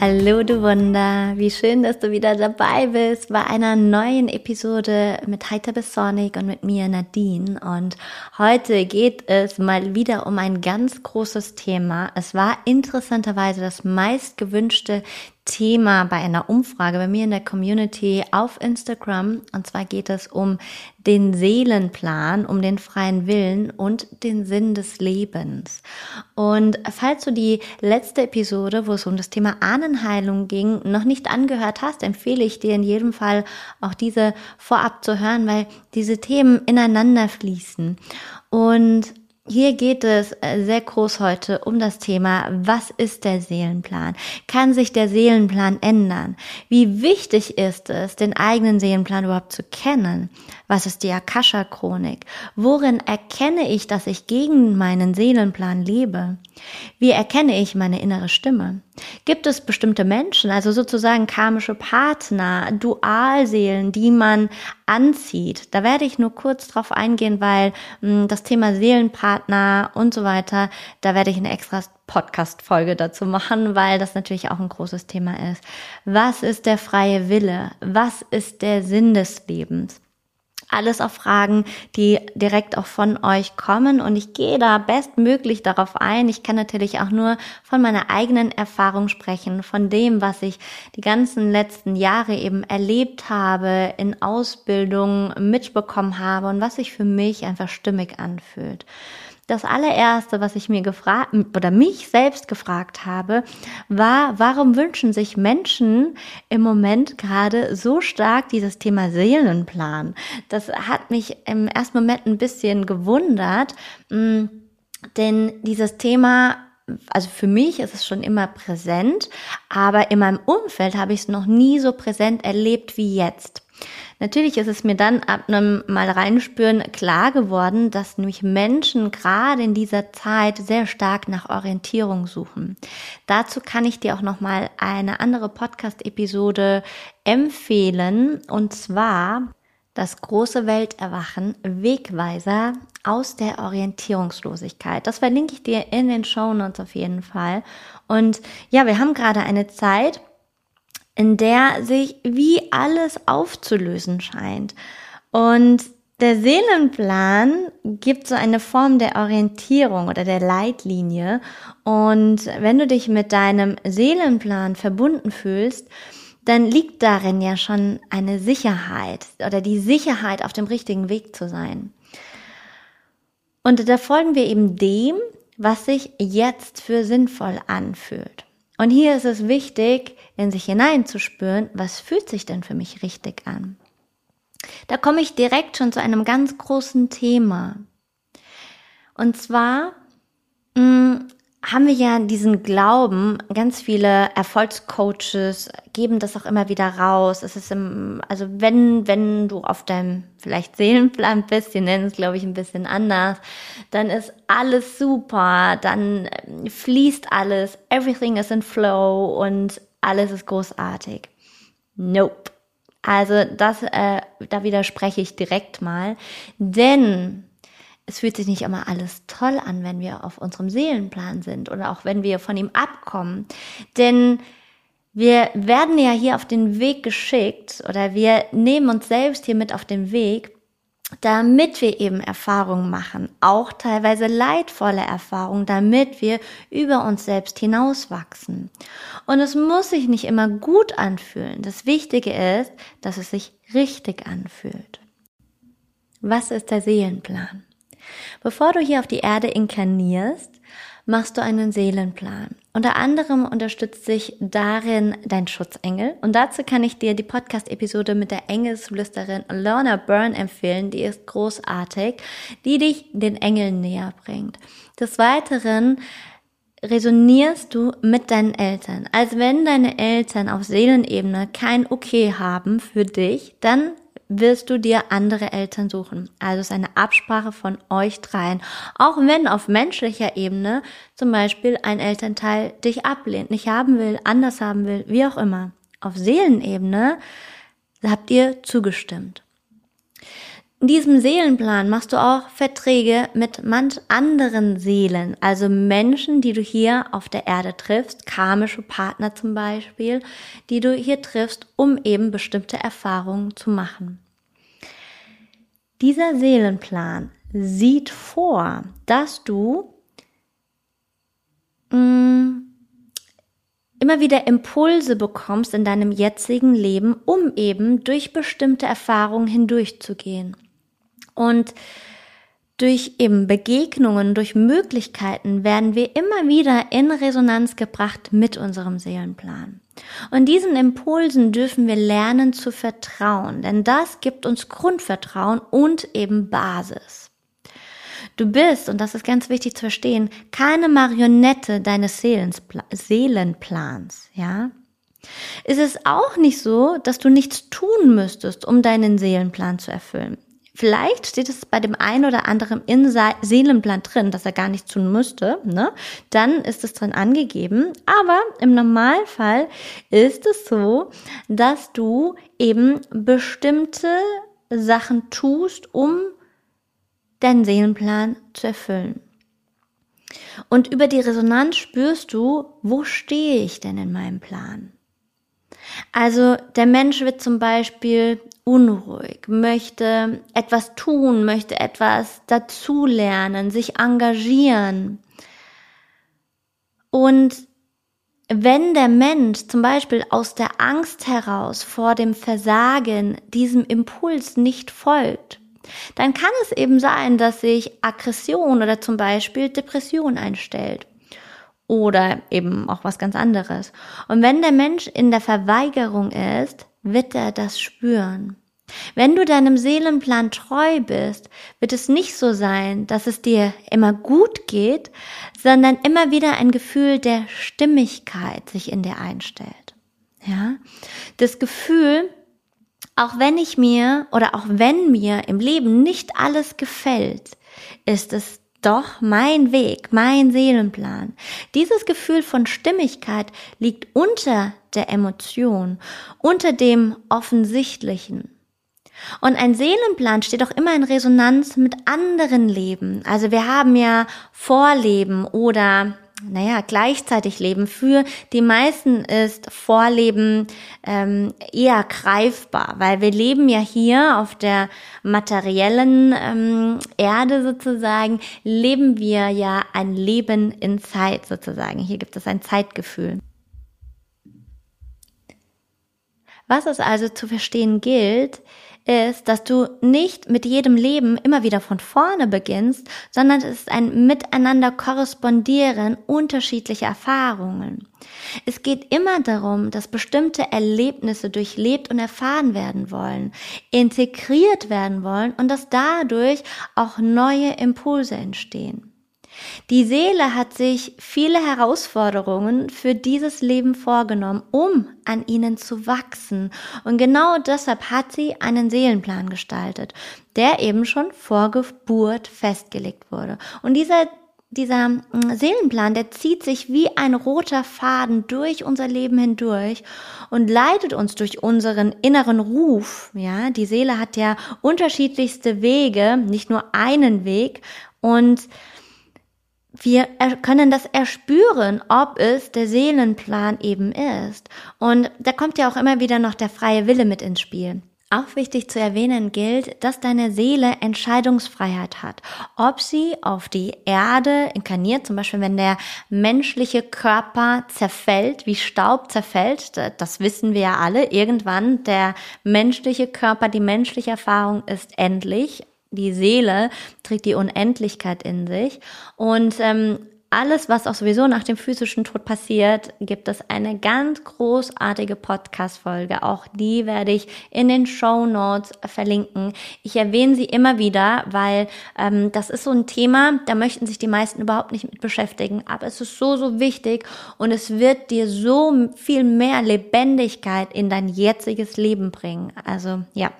Hallo du Wunder, wie schön, dass du wieder dabei bist bei einer neuen Episode mit Heiter bis Sonic und mit mir Nadine. Und heute geht es mal wieder um ein ganz großes Thema. Es war interessanterweise das meistgewünschte Thema bei einer Umfrage bei mir in der Community auf Instagram. Und zwar geht es um den Seelenplan, um den freien Willen und den Sinn des Lebens. Und falls du die letzte Episode, wo es um das Thema Ahnenheilung ging, noch nicht angehört hast, empfehle ich dir in jedem Fall auch diese vorab zu hören, weil diese Themen ineinander fließen. Und hier geht es äh, sehr groß heute um das Thema, was ist der Seelenplan? Kann sich der Seelenplan ändern? Wie wichtig ist es, den eigenen Seelenplan überhaupt zu kennen? Was ist die Akasha-Chronik? Worin erkenne ich, dass ich gegen meinen Seelenplan lebe? Wie erkenne ich meine innere Stimme? Gibt es bestimmte Menschen, also sozusagen karmische Partner, Dualseelen, die man anzieht? Da werde ich nur kurz drauf eingehen, weil mh, hm, das Thema Seelenpartner und so weiter, da werde ich eine extra Podcast-Folge dazu machen, weil das natürlich auch ein großes Thema ist. Was ist der freie Wille? Was ist der Sinn des Lebens? Alles auf Fragen, die direkt auch von euch kommen und ich gehe da bestmöglich darauf ein. Ich kann natürlich auch nur von meiner eigenen Erfahrung sprechen, von dem, was ich die ganzen letzten Jahre eben erlebt habe, in Ausbildung mitbekommen habe und was sich für mich einfach stimmig anfühlt das allererste, was ich mir gefragt oder mich selbst gefragt habe, war, warum wünschen sich Menschen im Moment gerade so stark dieses Thema Seelenplan? Das hat mich im ersten Moment ein bisschen gewundert, mm, denn dieses Thema also für mich ist es schon immer präsent, aber in meinem Umfeld habe ich es noch nie so präsent erlebt wie jetzt. Natürlich ist es mir dann ab einem Mal reinspüren klar geworden, dass nämlich Menschen gerade in dieser Zeit sehr stark nach Orientierung suchen. Dazu kann ich dir auch noch mal eine andere Podcast-Episode empfehlen und zwar das große Welterwachen Wegweiser aus der Orientierungslosigkeit. Das verlinke ich dir in den Show Notes auf jeden Fall. Und ja, wir haben gerade eine Zeit, in der sich wie alles aufzulösen scheint. Und der Seelenplan gibt so eine Form der Orientierung oder der Leitlinie. Und wenn du dich mit deinem Seelenplan verbunden fühlst, dann liegt darin ja schon eine Sicherheit oder die Sicherheit, auf dem richtigen Weg zu sein. Und da folgen wir eben dem, was sich jetzt für sinnvoll anfühlt. Und hier ist es wichtig, in sich hineinzuspüren, was fühlt sich denn für mich richtig an. Da komme ich direkt schon zu einem ganz großen Thema. Und zwar mm, haben wir ja diesen Glauben, ganz viele Erfolgscoaches geben das auch immer wieder raus. Es ist im, also wenn, wenn du auf deinem vielleicht Seelenplan bist, die nennen es glaube ich ein bisschen anders, dann ist alles super, dann äh, fließt alles, everything is in flow und alles ist großartig. Nope. Also das, äh, da widerspreche ich direkt mal, denn es fühlt sich nicht immer alles toll an, wenn wir auf unserem Seelenplan sind oder auch wenn wir von ihm abkommen. Denn wir werden ja hier auf den Weg geschickt oder wir nehmen uns selbst hier mit auf den Weg, damit wir eben Erfahrungen machen, auch teilweise leidvolle Erfahrungen, damit wir über uns selbst hinauswachsen. Und es muss sich nicht immer gut anfühlen. Das Wichtige ist, dass es sich richtig anfühlt. Was ist der Seelenplan? Bevor du hier auf die Erde inkarnierst, machst du einen Seelenplan. Unter anderem unterstützt sich darin dein Schutzengel. Und dazu kann ich dir die Podcast-Episode mit der Engelsflüsterin Lorna Byrne empfehlen. Die ist großartig, die dich den Engeln näher bringt. Des Weiteren resonierst du mit deinen Eltern. Also wenn deine Eltern auf Seelenebene kein Okay haben für dich, dann wirst du dir andere Eltern suchen. Also es ist eine Absprache von euch dreien. Auch wenn auf menschlicher Ebene zum Beispiel ein Elternteil dich ablehnt, nicht haben will, anders haben will, wie auch immer. Auf Seelenebene habt ihr zugestimmt. In diesem Seelenplan machst du auch Verträge mit manch anderen Seelen, also Menschen, die du hier auf der Erde triffst, karmische Partner zum Beispiel, die du hier triffst, um eben bestimmte Erfahrungen zu machen. Dieser Seelenplan sieht vor, dass du mh, mm, immer wieder Impulse bekommst in deinem jetzigen Leben, um eben durch bestimmte Erfahrungen hindurchzugehen. Und durch eben Begegnungen, durch Möglichkeiten werden wir immer wieder in Resonanz gebracht mit unserem Seelenplan. Und diesen Impulsen dürfen wir lernen zu vertrauen, denn das gibt uns Grundvertrauen und eben Basis. Du bist, und das ist ganz wichtig zu verstehen, keine Marionette deines Seelenplans, ja? Es ist auch nicht so, dass du nichts tun müsstest, um deinen Seelenplan zu erfüllen. Vielleicht steht es bei dem einen oder anderen in Seelenplan drin, dass er gar nicht tun müsste, ne? Dann ist es drin angegeben. Aber im Normalfall ist es so, dass du eben bestimmte Sachen tust, um deinen Seelenplan zu erfüllen. Und über die Resonanz spürst du, wo stehe ich denn in meinem Plan? Also der Mensch wird zum Beispiel unruhig, möchte etwas tun, möchte etwas dazulernen, sich engagieren. Und wenn der Mensch zum Beispiel aus der Angst heraus vor dem Versagen diesem Impuls nicht folgt, dann kann es eben sein, dass sich Aggression oder zum Beispiel Depression einstellt oder eben auch was ganz anderes. Und wenn der Mensch in der Verweigerung ist, wird er das spüren. Wenn du deinem Seelenplan treu bist, wird es nicht so sein, dass es dir immer gut geht, sondern immer wieder ein Gefühl der Stimmigkeit sich in dir einstellt. Ja? Das Gefühl, auch wenn ich mir oder auch wenn mir im Leben nicht alles gefällt, ist es doch mein Weg, mein Seelenplan. Dieses Gefühl von Stimmigkeit liegt unter der Emotion, unter dem Offensichtlichen. Und ein Seelenplan steht auch immer in Resonanz mit anderen Leben. Also wir haben ja Vorleben oder naja, gleichzeitig leben. Für die meisten ist Vorleben ähm, eher greifbar, weil wir leben ja hier auf der materiellen ähm, Erde sozusagen, leben wir ja ein Leben in Zeit sozusagen. Hier gibt es ein Zeitgefühl. Was es also zu verstehen gilt, ist, dass du nicht mit jedem Leben immer wieder von vorne beginnst, sondern es ist ein Miteinander korrespondieren unterschiedlicher Erfahrungen. Es geht immer darum, dass bestimmte Erlebnisse durchlebt und erfahren werden wollen, integriert werden wollen und dass dadurch auch neue Impulse entstehen. Die Seele hat sich viele Herausforderungen für dieses Leben vorgenommen, um an ihnen zu wachsen. Und genau deshalb hat sie einen Seelenplan gestaltet, der eben schon vor Geburt festgelegt wurde. Und dieser dieser mm, Seelenplan, der zieht sich wie ein roter Faden durch unser Leben hindurch und leitet uns durch unseren inneren Ruf. Ja, die Seele hat ja unterschiedlichste Wege, nicht nur einen Weg und wir können das erspüren, ob es der Seelenplan eben ist. Und da kommt ja auch immer wieder noch der freie Wille mit ins Spiel. Auch wichtig zu erwähnen gilt, dass deine Seele Entscheidungsfreiheit hat. Ob sie auf die Erde inkarniert, zum Beispiel wenn der menschliche Körper zerfällt, wie Staub zerfällt, das wissen wir ja alle, irgendwann der menschliche Körper, die menschliche Erfahrung ist endlich die Seele trägt die Unendlichkeit in sich und ähm, alles, was auch sowieso nach dem physischen Tod passiert, gibt es eine ganz großartige Podcast-Folge. Auch die werde ich in den Show Notes verlinken. Ich erwähne sie immer wieder, weil ähm, das ist so ein Thema, da möchten sich die meisten überhaupt nicht mit beschäftigen. Aber es ist so, so wichtig und es wird dir so viel mehr Lebendigkeit in dein jetziges Leben bringen. Also ja,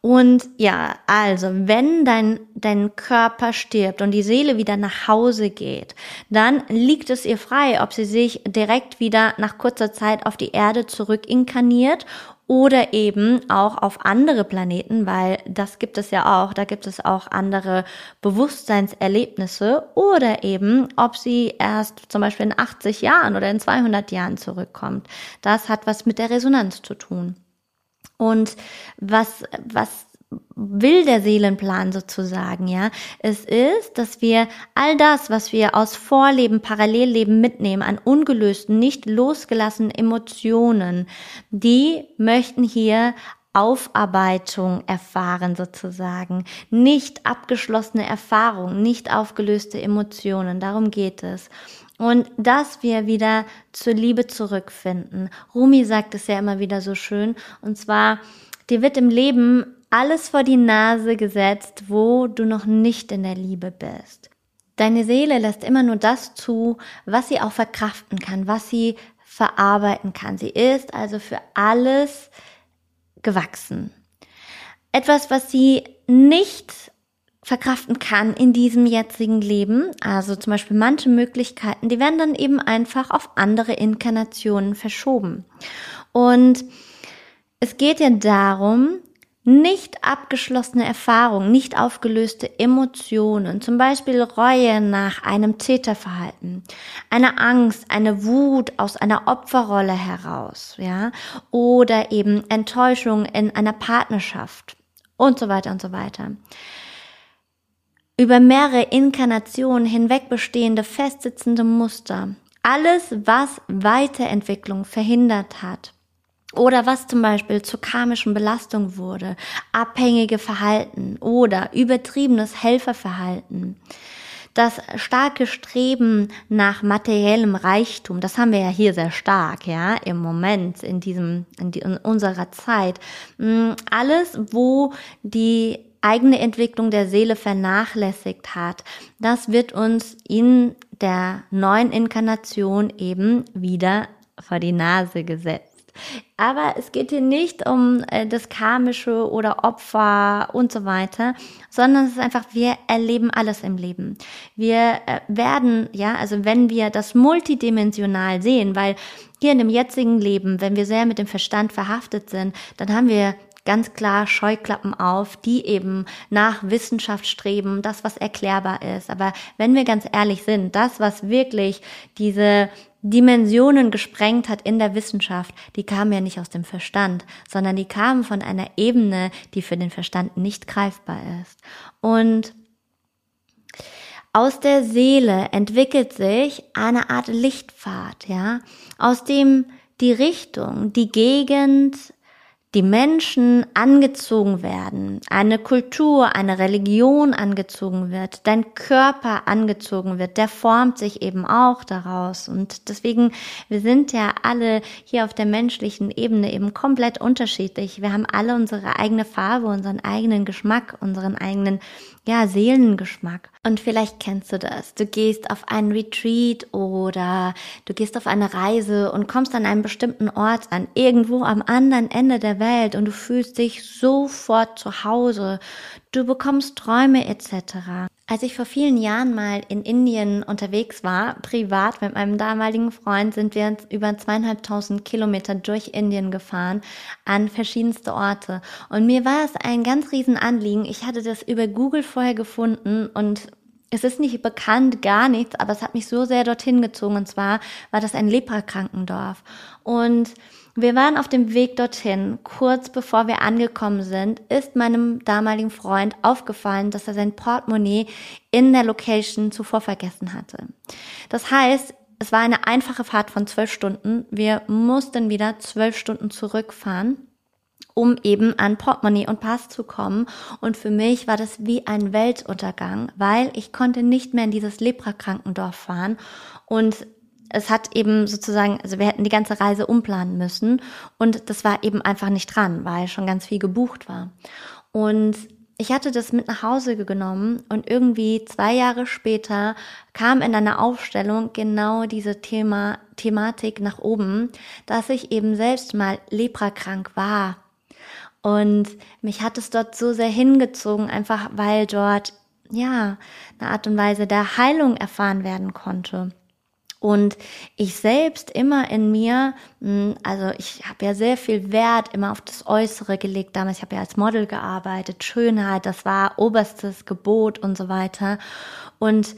und ja, also wenn dein, dein Körper stirbt und die Seele wieder nach Hause geht, dann liegt es ihr frei, ob sie sich direkt wieder nach kurzer Zeit auf die Erde zurück inkarniert oder eben auch auf andere Planeten, weil das gibt es ja auch, da gibt es auch andere Bewusstseinserlebnisse oder eben, ob sie erst zum Beispiel in 80 Jahren oder in 200 Jahren zurückkommt. Das hat was mit der Resonanz zu tun. Und was, was will der Seelenplan sozusagen, ja? Es ist, dass wir all das, was wir aus Vorleben, Parallelleben mitnehmen, an ungelösten, nicht losgelassenen Emotionen, die möchten hier Aufarbeitung erfahren sozusagen, nicht abgeschlossene Erfahrungen, nicht aufgelöste Emotionen, darum geht es. Und dass wir wieder zur Liebe zurückfinden. Rumi sagt es ja immer wieder so schön. Und zwar, dir wird im Leben alles vor die Nase gesetzt, wo du noch nicht in der Liebe bist. Deine Seele lässt immer nur das zu, was sie auch verkraften kann, was sie verarbeiten kann. Sie ist also für alles gewachsen. Etwas, was sie nicht verkraften kann in diesem jetzigen Leben. Also zum Beispiel manche Möglichkeiten, die werden dann eben einfach auf andere Inkarnationen verschoben. Und es geht ja darum, nicht abgeschlossene Erfahrungen, nicht aufgelöste Emotionen, zum Beispiel Reue nach einem Täterverhalten, eine Angst, eine Wut aus einer Opferrolle heraus, ja, oder eben Enttäuschung in einer Partnerschaft und so weiter und so weiter über mehrere Inkarnationen hinweg bestehende festsitzende Muster. Alles, was Weiterentwicklung verhindert hat. Oder was zum Beispiel zur karmischen Belastung wurde, abhängige Verhalten oder übertriebenes Helferverhalten. Das starke Streben nach materiellem Reichtum, das haben wir ja hier sehr stark, ja, im Moment, in diesem, in, die, in unserer Zeit. Mm, alles, wo die eigene Entwicklung der Seele vernachlässigt hat, das wird uns in der neuen Inkarnation eben wieder vor die Nase gesetzt. Aber es geht hier nicht um äh, das Karmische oder Opfer und so weiter, sondern es ist einfach, wir erleben alles im Leben. Wir äh, werden, ja, also wenn wir das multidimensional sehen, weil hier in dem jetzigen Leben, wenn wir sehr mit dem Verstand verhaftet sind, dann haben wir ganz klar Scheuklappen auf, die eben nach Wissenschaft streben, das, was erklärbar ist. Aber wenn wir ganz ehrlich sind, das, was wirklich diese Dimensionen gesprengt hat in der Wissenschaft, die kamen ja nicht aus dem Verstand, sondern die kamen von einer Ebene, die für den Verstand nicht greifbar ist. Und aus der Seele entwickelt sich eine Art Lichtpfad, ja, aus dem die Richtung, die Gegend, die Menschen angezogen werden, eine Kultur, eine Religion angezogen wird, dein Körper angezogen wird, der formt sich eben auch daraus. Und deswegen, wir sind ja alle hier auf der menschlichen Ebene eben komplett unterschiedlich. Wir haben alle unsere eigene Farbe, unseren eigenen Geschmack, unseren eigenen ja, Seelengeschmack. Und vielleicht kennst du das. Du gehst auf einen Retreat oder du gehst auf eine Reise und kommst an einem bestimmten Ort an, irgendwo am anderen Ende der Welt und du fühlst dich sofort zu Hause. Du bekommst Träume etc. Als ich vor vielen Jahren mal in Indien unterwegs war, privat mit meinem damaligen Freund, sind wir über zweieinhalbtausend Kilometer durch Indien gefahren an verschiedenste Orte. Und mir war es ein ganz riesen Anliegen. Ich hatte das über Google vorher gefunden und es ist nicht bekannt, gar nichts, aber es hat mich so sehr dorthin gezogen. Und zwar war das ein Leprakrankendorf. Und wir waren auf dem Weg dorthin. Kurz bevor wir angekommen sind, ist meinem damaligen Freund aufgefallen, dass er sein Portemonnaie in der Location zuvor vergessen hatte. Das heißt, es war eine einfache Fahrt von zwölf Stunden. Wir mussten wieder zwölf Stunden zurückfahren um eben an Portemonnaie und Pass zu kommen. Und für mich war das wie ein Weltuntergang, weil ich konnte nicht mehr in dieses Leprakrankendorf fahren und es hat eben sozusagen, also wir hätten die ganze Reise umplanen müssen und das war eben einfach nicht dran, weil schon ganz viel gebucht war. Und ich hatte das mit nach Hause genommen und irgendwie zwei Jahre später kam in einer Aufstellung genau diese Thema, Thematik nach oben, dass ich eben selbst mal leprakrank war Und mich hat es dort so sehr hingezogen, einfach weil dort, ja, eine Art und Weise der Heilung erfahren werden konnte. Und ich selbst immer in mir, hm, also ich habe ja sehr viel Wert immer auf das Äußere gelegt damals. Ich habe ja als Model gearbeitet, Schönheit, das war oberstes Gebot und so weiter. Und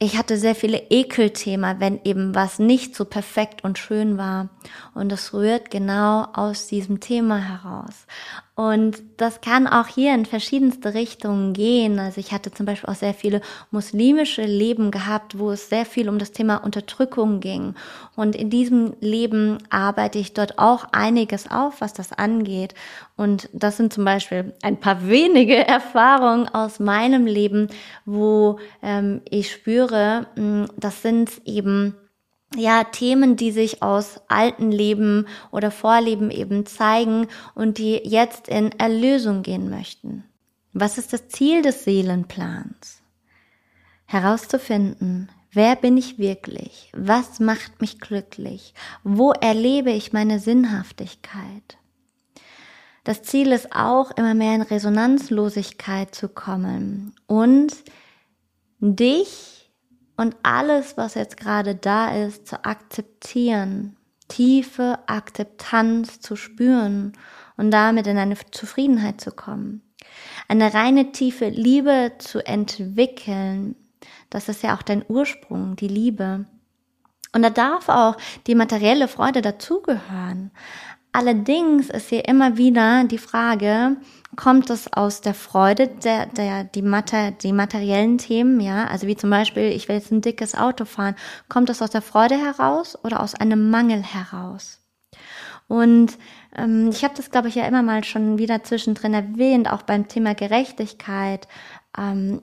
ich hatte sehr viele Ekelthema, wenn eben was nicht so perfekt und schön war. Und das rührt genau aus diesem Thema heraus. Und das kann auch hier in verschiedenste Richtungen gehen. Also ich hatte zum Beispiel auch sehr viele muslimische Leben gehabt, wo es sehr viel um das Thema Unterdrückung ging. Und in diesem Leben arbeite ich dort auch einiges auf, was das angeht. Und das sind zum Beispiel ein paar wenige Erfahrungen aus meinem Leben, wo ähm, ich spüre, mh, das sind eben ja, Themen, die sich aus alten Leben oder Vorleben eben zeigen und die jetzt in Erlösung gehen möchten. Was ist das Ziel des Seelenplans? Herauszufinden, wer bin ich wirklich? Was macht mich glücklich? Wo erlebe ich meine Sinnhaftigkeit? Das Ziel ist auch, immer mehr in Resonanzlosigkeit zu kommen und dich und alles, was jetzt gerade da ist, zu akzeptieren, tiefe Akzeptanz zu spüren und damit in eine Zufriedenheit zu kommen. Eine reine tiefe Liebe zu entwickeln, das ist ja auch dein Ursprung, die Liebe. Und da darf auch die materielle Freude dazugehören. Allerdings ist hier immer wieder die Frage, kommt es aus der Freude der, der, die, Mater, die materiellen Themen, ja, also wie zum Beispiel, ich will jetzt ein dickes Auto fahren, kommt es aus der Freude heraus oder aus einem Mangel heraus? Und ähm, ich habe das, glaube ich, ja immer mal schon wieder zwischendrin erwähnt, auch beim Thema Gerechtigkeit. Ähm,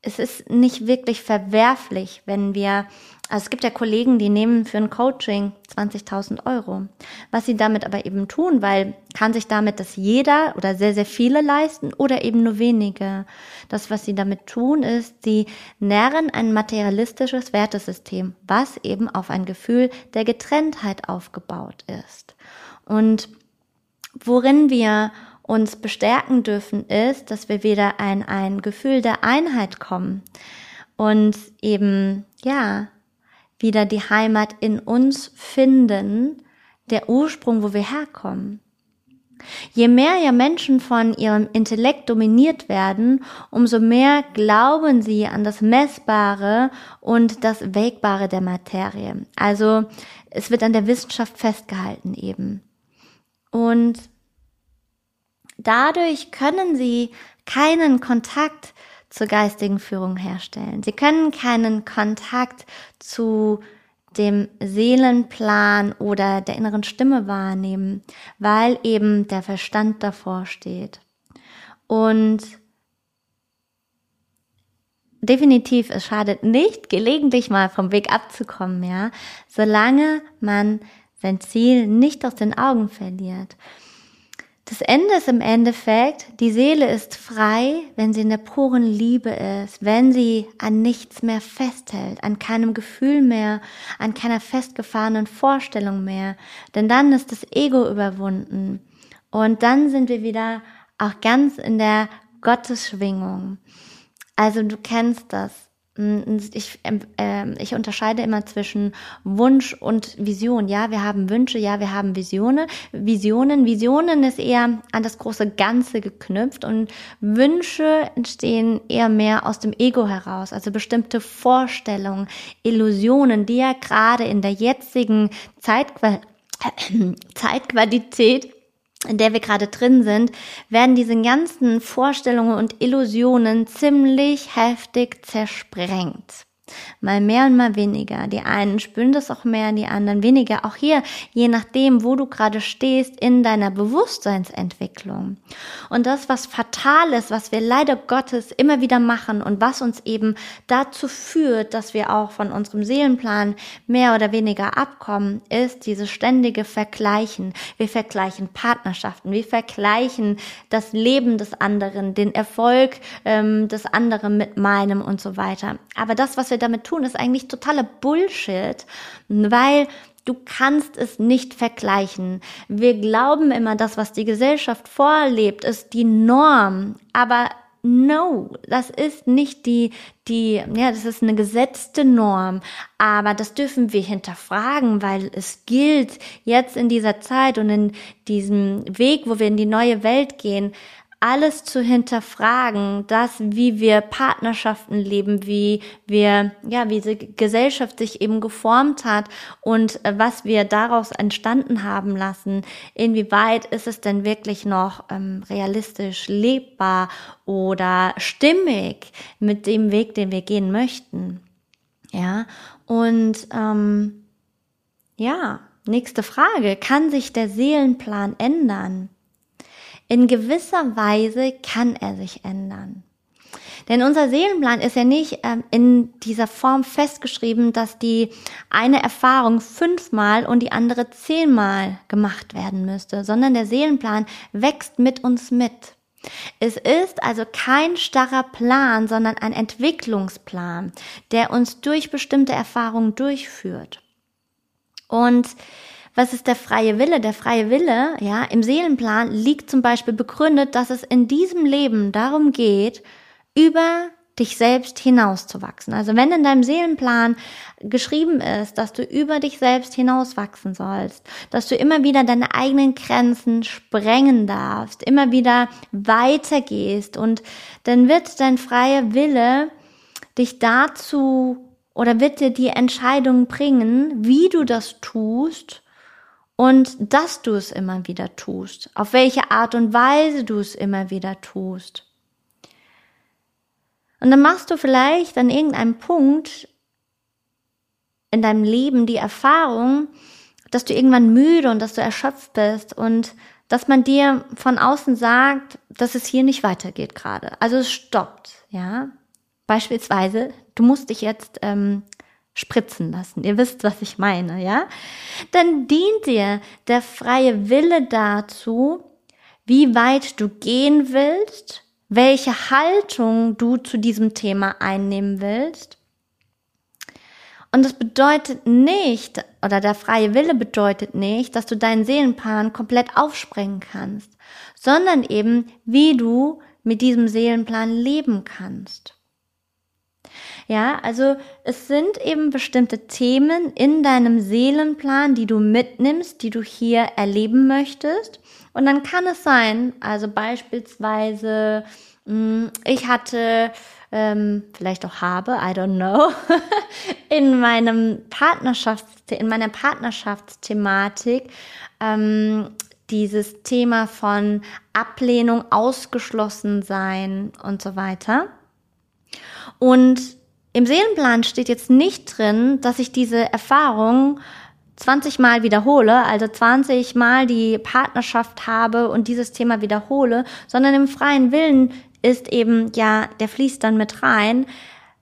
es ist nicht wirklich verwerflich, wenn wir, also es gibt ja Kollegen, die nehmen für ein Coaching 20.000 Euro. Was sie damit aber eben tun, weil kann sich damit das jeder oder sehr, sehr viele leisten oder eben nur wenige. Das, was sie damit tun, ist, sie nähren ein materialistisches Wertesystem, was eben auf ein Gefühl der Getrenntheit aufgebaut ist. Und worin wir uns bestärken dürfen, ist, dass wir wieder ein, ein Gefühl der Einheit kommen und eben, ja, wieder die Heimat in uns finden, der Ursprung, wo wir herkommen. Je mehr ja Menschen von ihrem Intellekt dominiert werden, umso mehr glauben sie an das Messbare und das Wägbare der Materie. Also es wird an der Wissenschaft festgehalten eben. Und Dadurch können sie keinen Kontakt zur geistigen Führung herstellen. Sie können keinen Kontakt zu dem Seelenplan oder der inneren Stimme wahrnehmen, weil eben der Verstand davor steht. Und definitiv, es schadet nicht, gelegentlich mal vom Weg abzukommen, ja, solange man sein Ziel nicht aus den Augen verliert. Das Ende ist im Endeffekt, die Seele ist frei, wenn sie in der puren Liebe ist, wenn sie an nichts mehr festhält, an keinem Gefühl mehr, an keiner festgefahrenen Vorstellung mehr. Denn dann ist das Ego überwunden. Und dann sind wir wieder auch ganz in der Gottesschwingung. Also du kennst das. Mm, ich, äh, ich unterscheide immer zwischen Wunsch und Vision. Ja, wir haben Wünsche, ja, wir haben Visionen. Visionen, Visionen ist eher an das große Ganze geknüpft und Wünsche entstehen eher mehr aus dem Ego heraus. Also bestimmte Vorstellungen, Illusionen, die ja gerade in der jetzigen Zeitqual Zeitqualität in der wir gerade drin sind, werden diese ganzen Vorstellungen und Illusionen ziemlich heftig zersprengt. Mal mehr und mal weniger. Die einen spüren das auch mehr, die anderen weniger. Auch hier, je nachdem, wo du gerade stehst in deiner Bewusstseinsentwicklung. Und das, was fatal ist, was wir leider Gottes immer wieder machen und was uns eben dazu führt, dass wir auch von unserem Seelenplan mehr oder weniger abkommen, ist dieses ständige Vergleichen. Wir vergleichen Partnerschaften, wir vergleichen das Leben des anderen, den Erfolg ähm, des anderen mit meinem und so weiter. Aber das, was wir wir damit tun, ist eigentlich totaler Bullshit, weil Du kannst es nicht vergleichen. Wir glauben immer, das, was die Gesellschaft vorlebt, ist die Norm. Aber no, das ist nicht die, die, ja, das ist eine gesetzte Norm. Aber das dürfen wir hinterfragen, weil es gilt jetzt in dieser Zeit und in diesem Weg, wo wir in die neue Welt gehen, alles zu hinterfragen, das, wie wir Partnerschaften leben, wie wir, ja, wie die Gesellschaft sich eben geformt hat und äh, was wir daraus entstanden haben lassen. Inwieweit ist es denn wirklich noch ähm, realistisch lebbar oder stimmig mit dem Weg, den wir gehen möchten? Ja, und ähm, ja, nächste Frage. Kann sich der Seelenplan ändern? In gewisser Weise kann er sich ändern. Denn unser Seelenplan ist ja nicht ähm, in dieser Form festgeschrieben, dass die eine Erfahrung fünfmal und die andere zehnmal gemacht werden müsste, sondern der Seelenplan wächst mit uns mit. Es ist also kein starrer Plan, sondern ein Entwicklungsplan, der uns durch bestimmte Erfahrungen durchführt. Und was ist der freie Wille? Der freie Wille, ja, im Seelenplan liegt zum Beispiel begründet, dass es in diesem Leben darum geht, über dich selbst hinauszuwachsen. Also wenn in deinem Seelenplan geschrieben ist, dass du über dich selbst hinauswachsen sollst, dass du immer wieder deine eigenen Grenzen sprengen darfst, immer wieder weitergehst und dann wird dein freier Wille dich dazu oder wird dir die Entscheidung bringen, wie du das tust und dass du es immer wieder tust, auf welche Art und Weise du es immer wieder tust. Und dann machst du vielleicht an irgendeinem Punkt in deinem Leben die Erfahrung, dass du irgendwann müde und dass du erschöpft bist und dass man dir von außen sagt, dass es hier nicht weitergeht gerade. Also es stoppt, ja. Beispielsweise, du musst dich jetzt ähm, spritzen lassen. Ihr wisst, was ich meine, ja? Dann dient dir der freie Wille dazu, wie weit du gehen willst, welche Haltung du zu diesem Thema einnehmen willst. Und das bedeutet nicht, oder der freie Wille bedeutet nicht, dass du deinen Seelenplan komplett aufsprengen kannst, sondern eben, wie du mit diesem Seelenplan leben kannst. Ja, also es sind eben bestimmte Themen in deinem Seelenplan, die du mitnimmst, die du hier erleben möchtest. Und dann kann es sein, also beispielsweise, hm, ich hatte ähm, vielleicht auch habe, I don't know, in meinem Partnerschafts in meiner Partnerschaftsthematik ähm, dieses Thema von Ablehnung, ausgeschlossen sein und so weiter. Und im Seelenplan steht jetzt nicht drin, dass ich diese Erfahrung 20 Mal wiederhole, also 20 Mal die Partnerschaft habe und dieses Thema wiederhole, sondern im freien Willen ist eben, ja, der fließt dann mit rein,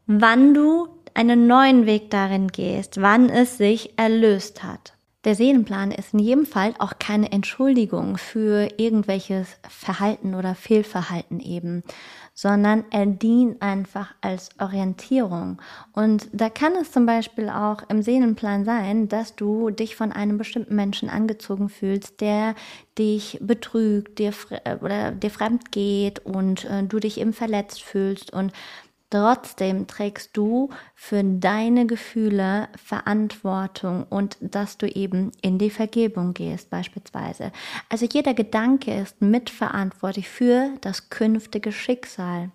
wann du einen neuen Weg darin gehst, wann es sich erlöst hat. Der Seelenplan ist in jedem Fall auch keine Entschuldigung für irgendwelches Verhalten oder Fehlverhalten eben, sondern er dient einfach als Orientierung. Und da kann es zum Beispiel auch im Seelenplan sein, dass du dich von einem bestimmten Menschen angezogen fühlst, der dich betrügt, dir oder dir fremd geht und äh, du dich eben verletzt fühlst und Trotzdem trägst du für deine Gefühle Verantwortung und dass du eben in die Vergebung gehst beispielsweise. Also jeder Gedanke ist mitverantwortlich für das künftige Schicksal.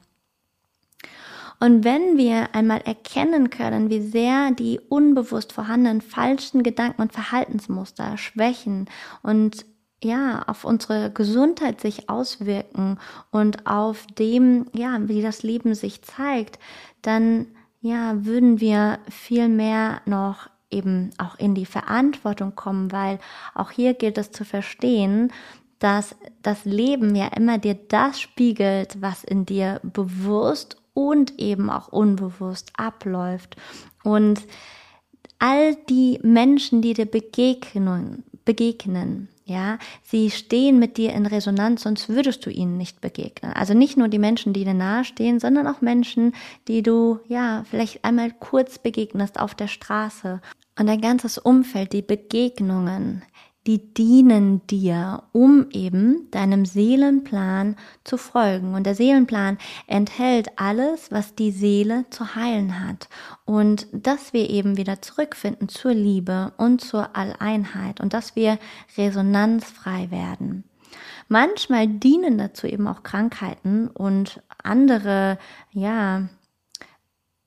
Und wenn wir einmal erkennen können, wie sehr die unbewusst vorhandenen falschen Gedanken und Verhaltensmuster, Schwächen und ja, auf unsere Gesundheit sich auswirken und auf dem, ja, wie das Leben sich zeigt, dann, ja, würden wir viel mehr noch eben auch in die Verantwortung kommen, weil auch hier gilt es zu verstehen, dass das Leben ja immer dir das spiegelt, was in dir bewusst und eben auch unbewusst abläuft. Und all die Menschen, die dir begegnen, begegnen, Ja, sie stehen mit dir in Resonanz, sonst würdest du ihnen nicht begegnen. Also nicht nur die Menschen, die dir nahestehen, sondern auch Menschen, die du ja vielleicht einmal kurz begegnest auf der Straße. Und dein ganzes Umfeld, die Begegnungen, die dienen dir, um eben deinem Seelenplan zu folgen. Und der Seelenplan enthält alles, was die Seele zu heilen hat. Und dass wir eben wieder zurückfinden zur Liebe und zur Alleinheit und dass wir resonanzfrei werden. Manchmal dienen dazu eben auch Krankheiten und andere, ja,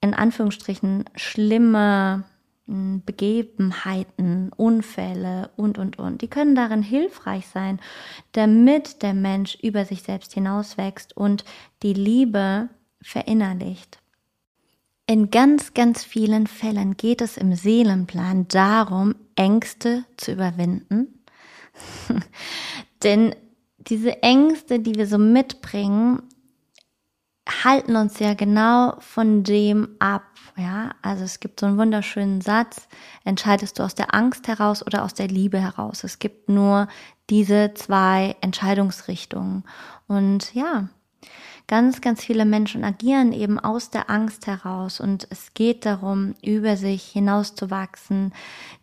in Anführungsstrichen schlimme Begebenheiten, Unfälle und, und, und. Die können darin hilfreich sein, damit der Mensch über sich selbst hinauswächst und die Liebe verinnerlicht. In ganz, ganz vielen Fällen geht es im Seelenplan darum, Ängste zu überwinden. Denn diese Ängste, die wir so mitbringen, halten uns ja genau von dem ab, ja. Also es gibt so einen wunderschönen Satz, entscheidest du aus der Angst heraus oder aus der Liebe heraus. Es gibt nur diese zwei Entscheidungsrichtungen. Und ja, Ganz, ganz viele Menschen agieren eben aus der Angst heraus und es geht darum, über sich hinauszuwachsen,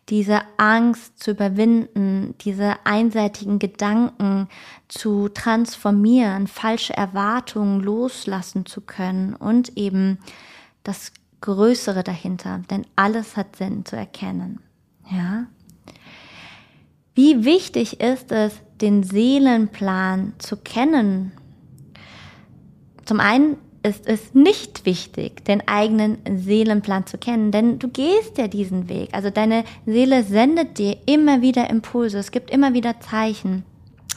diese Angst zu überwinden, diese einseitigen Gedanken zu transformieren, falsche Erwartungen loslassen zu können und eben das Größere dahinter, denn alles hat Sinn zu erkennen. Ja? Wie wichtig ist es, den Seelenplan zu kennen zum einen ist es nicht wichtig, den eigenen Seelenplan zu kennen, denn du gehst ja diesen Weg. Also deine Seele sendet dir immer wieder Impulse, es gibt immer wieder Zeichen.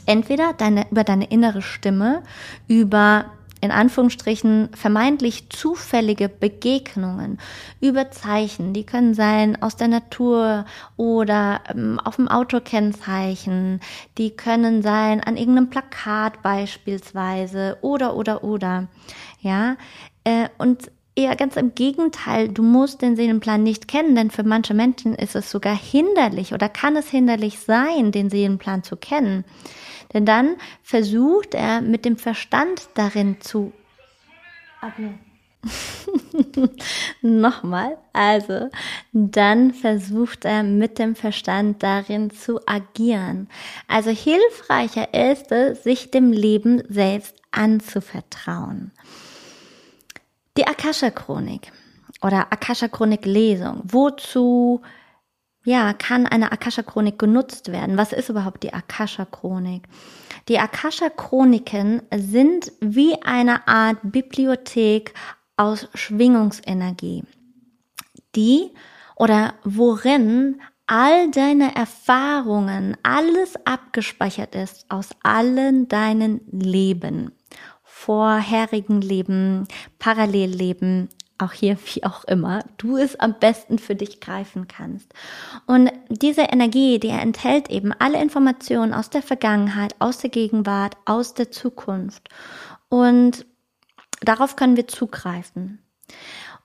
Entweder deine, über deine innere Stimme, über in Anführungsstrichen vermeintlich zufällige Begegnungen über Zeichen, die können sein aus der Natur oder ähm, auf dem Autokennzeichen, die können sein an irgendeinem Plakat beispielsweise oder oder oder. Ja? Äh, und eher ganz im Gegenteil, du musst den Seelenplan nicht kennen, denn für manche Menschen ist es sogar hinderlich oder kann es hinderlich sein, den Seelenplan zu kennen. Denn dann versucht er mit dem Verstand darin zu. Okay. Nochmal, also dann versucht er mit dem Verstand darin zu agieren. Also hilfreicher ist es, sich dem Leben selbst anzuvertrauen. Die Akasha-Chronik oder Akasha-Chronik-Lesung. Wozu ja, kann eine Akasha-Chronik genutzt werden? Was ist überhaupt die Akasha-Chronik? Die Akasha-Chroniken sind wie eine Art Bibliothek aus Schwingungsenergie, die oder worin all deine Erfahrungen, alles abgespeichert ist aus allen deinen Leben, vorherigen Leben, Parallelleben, auch hier wie auch immer, du es am besten für dich greifen kannst. Und diese Energie, die enthält eben alle Informationen aus der Vergangenheit, aus der Gegenwart, aus der Zukunft. Und darauf können wir zugreifen.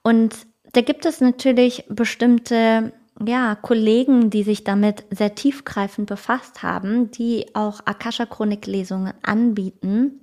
Und da gibt es natürlich bestimmte ja, Kollegen, die sich damit sehr tiefgreifend befasst haben, die auch Akasha-Chronik-Lesungen anbieten.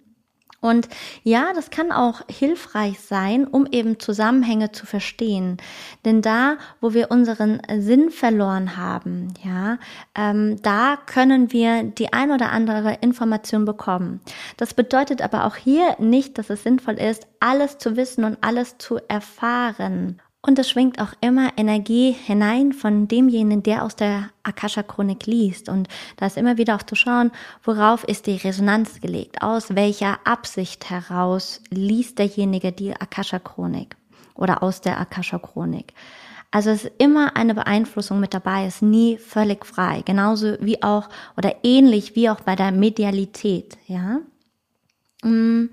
Und ja, das kann auch hilfreich sein, um eben Zusammenhänge zu verstehen. Denn da, wo wir unseren Sinn verloren haben, ja, ähm, da können wir die ein oder andere Information bekommen. Das bedeutet aber auch hier nicht, dass es sinnvoll ist, alles zu wissen und alles zu erfahren. Und es schwingt auch immer Energie hinein von demjenigen, der aus der Akasha-Chronik liest. Und da ist immer wieder auch zu schauen, worauf ist die Resonanz gelegt, aus welcher Absicht heraus liest derjenige die Akasha-Chronik oder aus der Akasha-Chronik. Also es ist immer eine Beeinflussung mit dabei, ist nie völlig frei. Genauso wie auch oder ähnlich wie auch bei der Medialität, ja. Mm.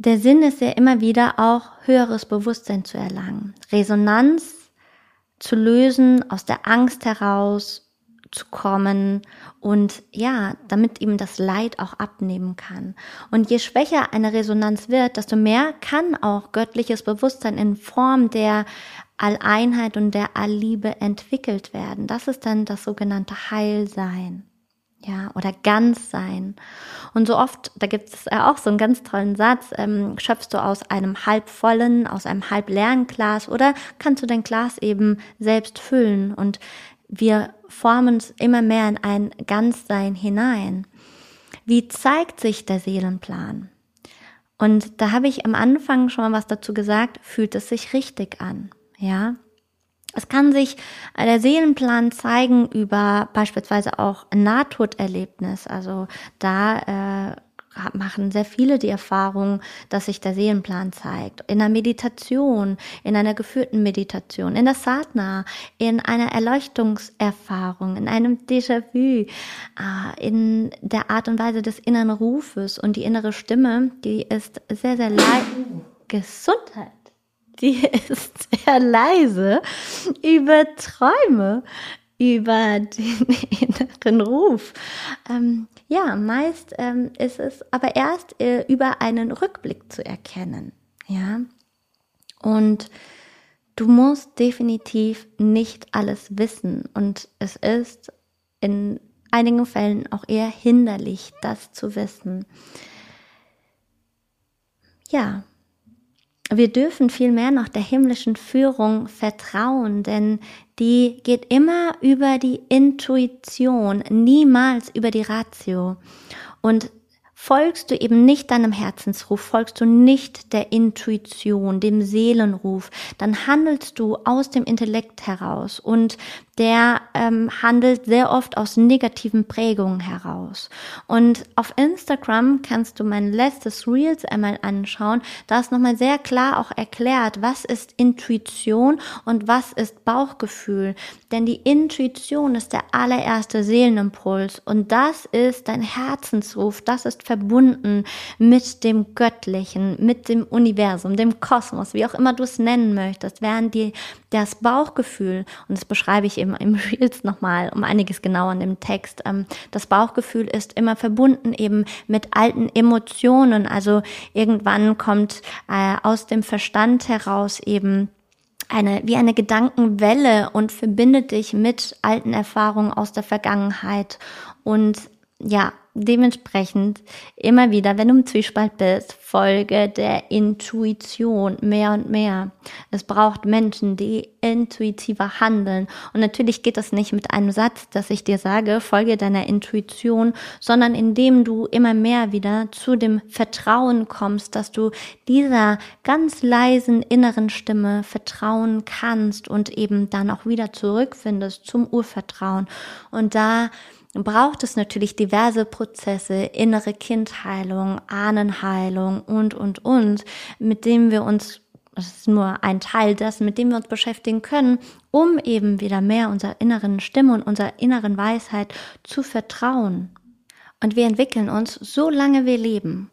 Der Sinn ist ja immer wieder auch höheres Bewusstsein zu erlangen, Resonanz zu lösen, aus der Angst heraus zu kommen und ja, damit ihm das Leid auch abnehmen kann. Und je schwächer eine Resonanz wird, desto mehr kann auch göttliches Bewusstsein in Form der Alleinheit und der Allliebe entwickelt werden. Das ist dann das sogenannte Heilsein. Ja, oder ganz sein. Und so oft, da gibt es auch so einen ganz tollen Satz, ähm, schöpfst du aus einem halb vollen, aus einem halb leeren Glas oder kannst du dein Glas eben selbst füllen und wir formen uns immer mehr in ein Ganzsein hinein. Wie zeigt sich der Seelenplan? Und da habe ich am Anfang schon mal was dazu gesagt, fühlt es sich richtig an, ja? Es kann sich der Seelenplan zeigen über beispielsweise auch Nahtoderlebnis. Also da äh, machen sehr viele die Erfahrung, dass sich der Seelenplan zeigt. In der Meditation, in einer geführten Meditation, in der Sadhana, in einer Erleuchtungserfahrung, in einem Déjà-vu, äh, in der Art und Weise des inneren Rufes und die innere Stimme, die ist sehr, sehr leise. Gesundheit die ist sehr leise über Träume, über den inneren Ruf. Ähm, ja, meist ähm, ist es aber erst äh, über einen Rückblick zu erkennen. Ja, und du musst definitiv nicht alles wissen und es ist in einigen Fällen auch eher hinderlich, das zu wissen. Ja, wir dürfen vielmehr noch der himmlischen Führung vertrauen, denn die geht immer über die Intuition, niemals über die Ratio. Und folgst du eben nicht deinem Herzensruf, folgst du nicht der Intuition, dem Seelenruf, dann handelst du aus dem Intellekt heraus und der ähm, handelt sehr oft aus negativen Prägungen heraus. Und auf Instagram kannst du mein letztes Reels einmal anschauen. Da ist nochmal sehr klar auch erklärt, was ist Intuition und was ist Bauchgefühl. Denn die Intuition ist der allererste Seelenimpuls und das ist dein Herzensruf. Das ist verbunden mit dem Göttlichen, mit dem Universum, dem Kosmos, wie auch immer du es nennen möchtest, während die, das Bauchgefühl, und das beschreibe ich im, im Reels nochmal um einiges genauer in dem Text, ähm, das Bauchgefühl ist immer verbunden eben mit alten Emotionen, also irgendwann kommt äh, aus dem Verstand heraus eben eine, wie eine Gedankenwelle und verbindet dich mit alten Erfahrungen aus der Vergangenheit. Und ja, dementsprechend immer wieder, wenn du im Zwiespalt bist, folge der Intuition mehr und mehr. Es braucht Menschen, die intuitiver handeln. Und natürlich geht das nicht mit einem Satz, dass ich dir sage, folge deiner Intuition, sondern indem du immer mehr wieder zu dem Vertrauen kommst, dass du dieser ganz leisen inneren Stimme vertrauen kannst und eben dann auch wieder zurückfindest zum Urvertrauen. Und da braucht es natürlich diverse Prozesse, innere Kindheilung, Ahnenheilung und, und, und, mit denen wir uns, das ist nur ein Teil dessen, mit dem wir uns beschäftigen können, um eben wieder mehr unserer inneren Stimme und unserer inneren Weisheit zu vertrauen. Und wir entwickeln uns, solange wir leben.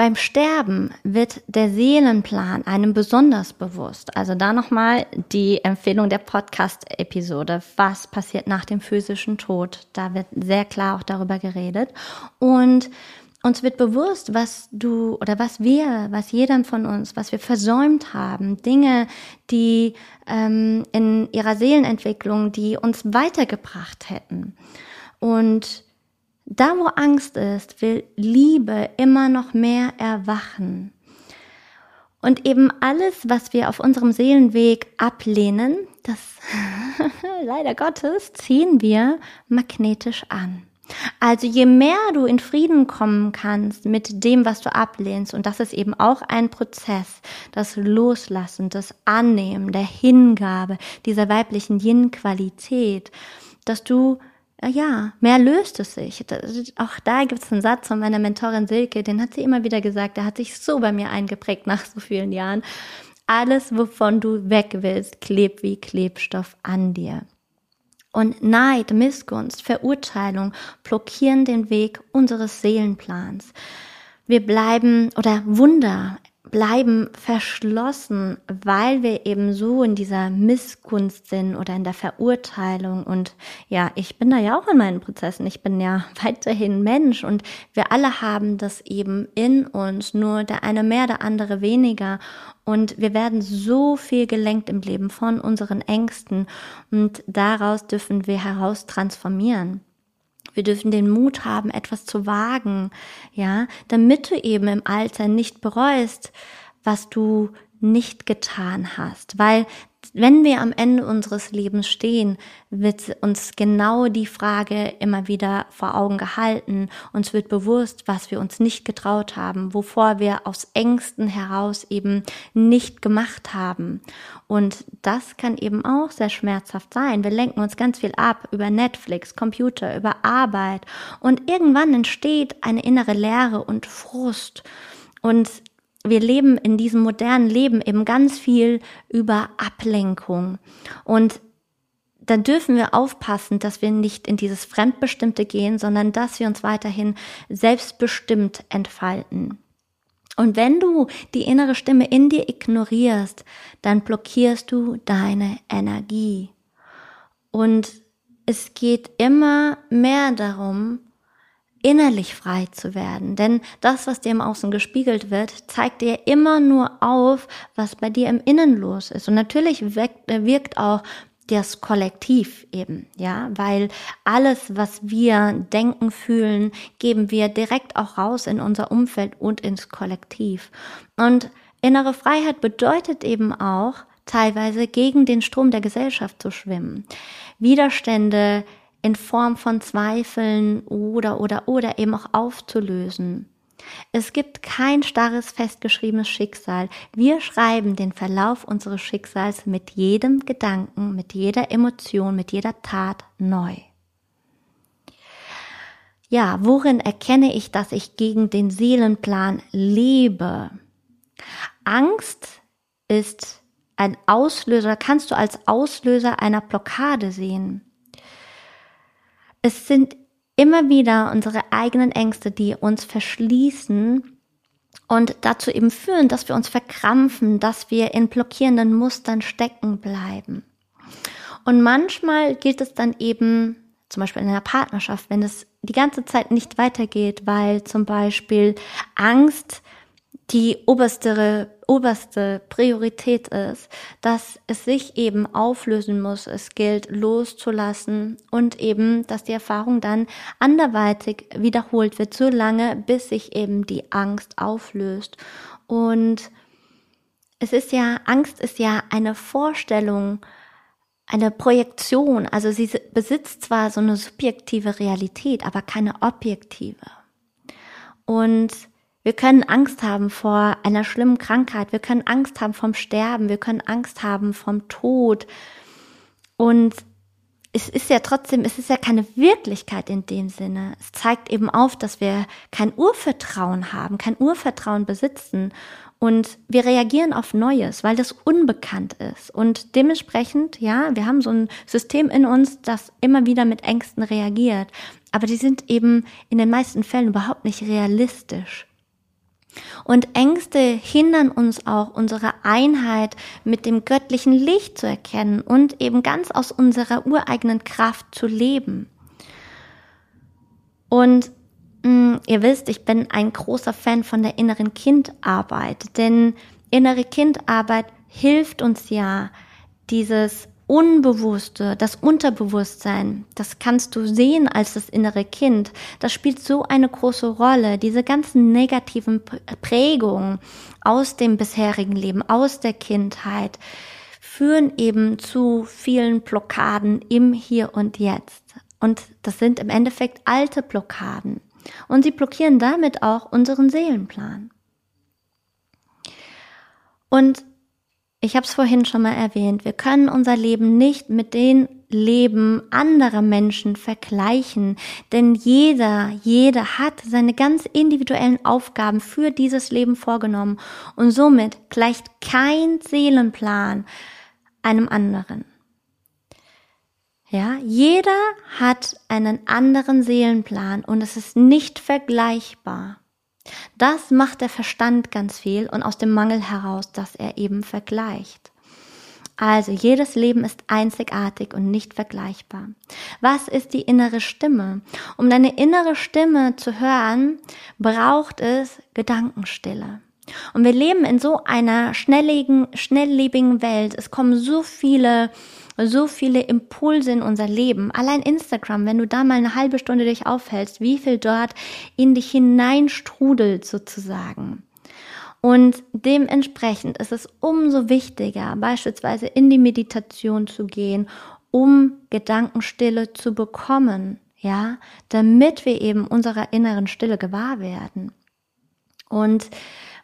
Beim Sterben wird der Seelenplan einem besonders bewusst. Also da nochmal die Empfehlung der Podcast-Episode. Was passiert nach dem physischen Tod? Da wird sehr klar auch darüber geredet. Und uns wird bewusst, was du oder was wir, was jeder von uns, was wir versäumt haben, Dinge, die ähm, in ihrer Seelenentwicklung, die uns weitergebracht hätten. Und da, wo Angst ist, will Liebe immer noch mehr erwachen. Und eben alles, was wir auf unserem Seelenweg ablehnen, das leider Gottes ziehen wir magnetisch an. Also je mehr du in Frieden kommen kannst mit dem, was du ablehnst, und das ist eben auch ein Prozess, das Loslassen, das Annehmen, der Hingabe dieser weiblichen Yin-Qualität, dass du ja, mehr löst es sich. auch da gibt es einen Satz von meiner Mentorin Silke, den hat sie immer wieder gesagt, der hat sich so bei mir eingeprägt nach so vielen Jahren. Alles, wovon du weg willst, klebt wie Klebstoff an dir. Und Neid, Missgunst, Verurteilung blockieren den Weg unseres Seelenplans. Wir bleiben oder Wunder bleiben verschlossen, weil wir eben so in dieser Missgunst sind oder in der Verurteilung. Und ja, ich bin da ja auch in meinen Prozessen. Ich bin ja weiterhin Mensch und wir alle haben das eben in uns, nur der eine mehr, der andere weniger. Und wir werden so viel gelenkt im Leben von unseren Ängsten und daraus dürfen wir heraus transformieren. Wir dürfen den Mut haben, etwas zu wagen, ja, damit du eben im Alter nicht bereust, was du nicht getan hast, weil wenn wir am Ende unseres Lebens stehen, wird uns genau die Frage immer wieder vor Augen gehalten. Uns wird bewusst, was wir uns nicht getraut haben, wovor wir aus Ängsten heraus eben nicht gemacht haben. Und das kann eben auch sehr schmerzhaft sein. Wir lenken uns ganz viel ab über Netflix, Computer, über Arbeit. Und irgendwann entsteht eine innere Leere und Frust. Und wir leben in diesem modernen Leben eben ganz viel über Ablenkung. Und dann dürfen wir aufpassen, dass wir nicht in dieses Fremdbestimmte gehen, sondern dass wir uns weiterhin selbstbestimmt entfalten. Und wenn du die innere Stimme in dir ignorierst, dann blockierst du deine Energie. Und es geht immer mehr darum, innerlich frei zu werden. Denn das, was dir im Außen gespiegelt wird, zeigt dir immer nur auf, was bei dir im Innen los ist. Und natürlich wirkt, wirkt auch das Kollektiv eben, ja, weil alles, was wir denken, fühlen, geben wir direkt auch raus in unser Umfeld und ins Kollektiv. Und innere Freiheit bedeutet eben auch, teilweise gegen den Strom der Gesellschaft zu schwimmen. Widerstände in Form von Zweifeln oder oder oder eben auch aufzulösen. Es gibt kein starres, festgeschriebenes Schicksal. Wir schreiben den Verlauf unseres Schicksals mit jedem Gedanken, mit jeder Emotion, mit jeder Tat neu. Ja, worin erkenne ich, dass ich gegen den Seelenplan lebe? Angst ist ein Auslöser, kannst du als Auslöser einer Blockade sehen es sind immer wieder unsere eigenen Ängste, die uns verschließen und dazu eben führen, dass wir uns verkrampfen, dass wir in blockierenden Mustern stecken bleiben. Und manchmal gilt es dann eben, zum Beispiel in einer Partnerschaft, wenn es die ganze Zeit nicht weitergeht, weil zum Beispiel Angst die oberste, oberste Priorität ist, dass es sich eben auflösen muss. Es gilt loszulassen und eben, dass die Erfahrung dann anderweitig wiederholt wird, so lange, bis sich eben die Angst auflöst. Und es ist ja, Angst ist ja eine Vorstellung, eine Projektion. Also sie besitzt zwar so eine subjektive Realität, aber keine objektive. Und wir können Angst haben vor einer schlimmen Krankheit. Wir können Angst haben vom Sterben. Wir können Angst haben vom Tod. Und es ist ja trotzdem, es ist ja keine Wirklichkeit in dem Sinne. Es zeigt eben auf, dass wir kein Urvertrauen haben, kein Urvertrauen besitzen. Und wir reagieren auf Neues, weil das unbekannt ist. Und dementsprechend, ja, wir haben so ein System in uns, das immer wieder mit Ängsten reagiert. Aber die sind eben in den meisten Fällen überhaupt nicht realistisch. Und Ängste hindern uns auch, unsere Einheit mit dem göttlichen Licht zu erkennen und eben ganz aus unserer ureigenen Kraft zu leben. Und mh, mm, ihr wisst, ich bin ein großer Fan von der inneren Kindarbeit, denn innere Kindarbeit hilft uns ja, dieses Unbewusste, das Unterbewusstsein, das kannst du sehen als das innere Kind. Das spielt so eine große Rolle. Diese ganzen negativen Prägungen aus dem bisherigen Leben, aus der Kindheit, führen eben zu vielen Blockaden im Hier und Jetzt. Und das sind im Endeffekt alte Blockaden. Und sie blockieren damit auch unseren Seelenplan. Und ich habe es vorhin schon mal erwähnt, wir können unser Leben nicht mit den Leben anderer Menschen vergleichen, denn jeder, jeder hat seine ganz individuellen Aufgaben für dieses Leben vorgenommen und somit gleicht kein Seelenplan einem anderen. Ja, jeder hat einen anderen Seelenplan und es ist nicht vergleichbar. Das macht der Verstand ganz viel und aus dem Mangel heraus, dass er eben vergleicht. Also jedes Leben ist einzigartig und nicht vergleichbar. Was ist die innere Stimme? Um deine innere Stimme zu hören, braucht es Gedankenstille. Und wir leben in so einer schnelllebigen, Welt. Es kommen so viele so viele Impulse in unser Leben. Allein Instagram, wenn du da mal eine halbe Stunde dich aufhältst, wie viel dort in dich hineinstrudelt sozusagen. Und dementsprechend ist es umso wichtiger, beispielsweise in die Meditation zu gehen, um Gedankenstille zu bekommen, ja, damit wir eben unserer inneren Stille gewahr werden. Und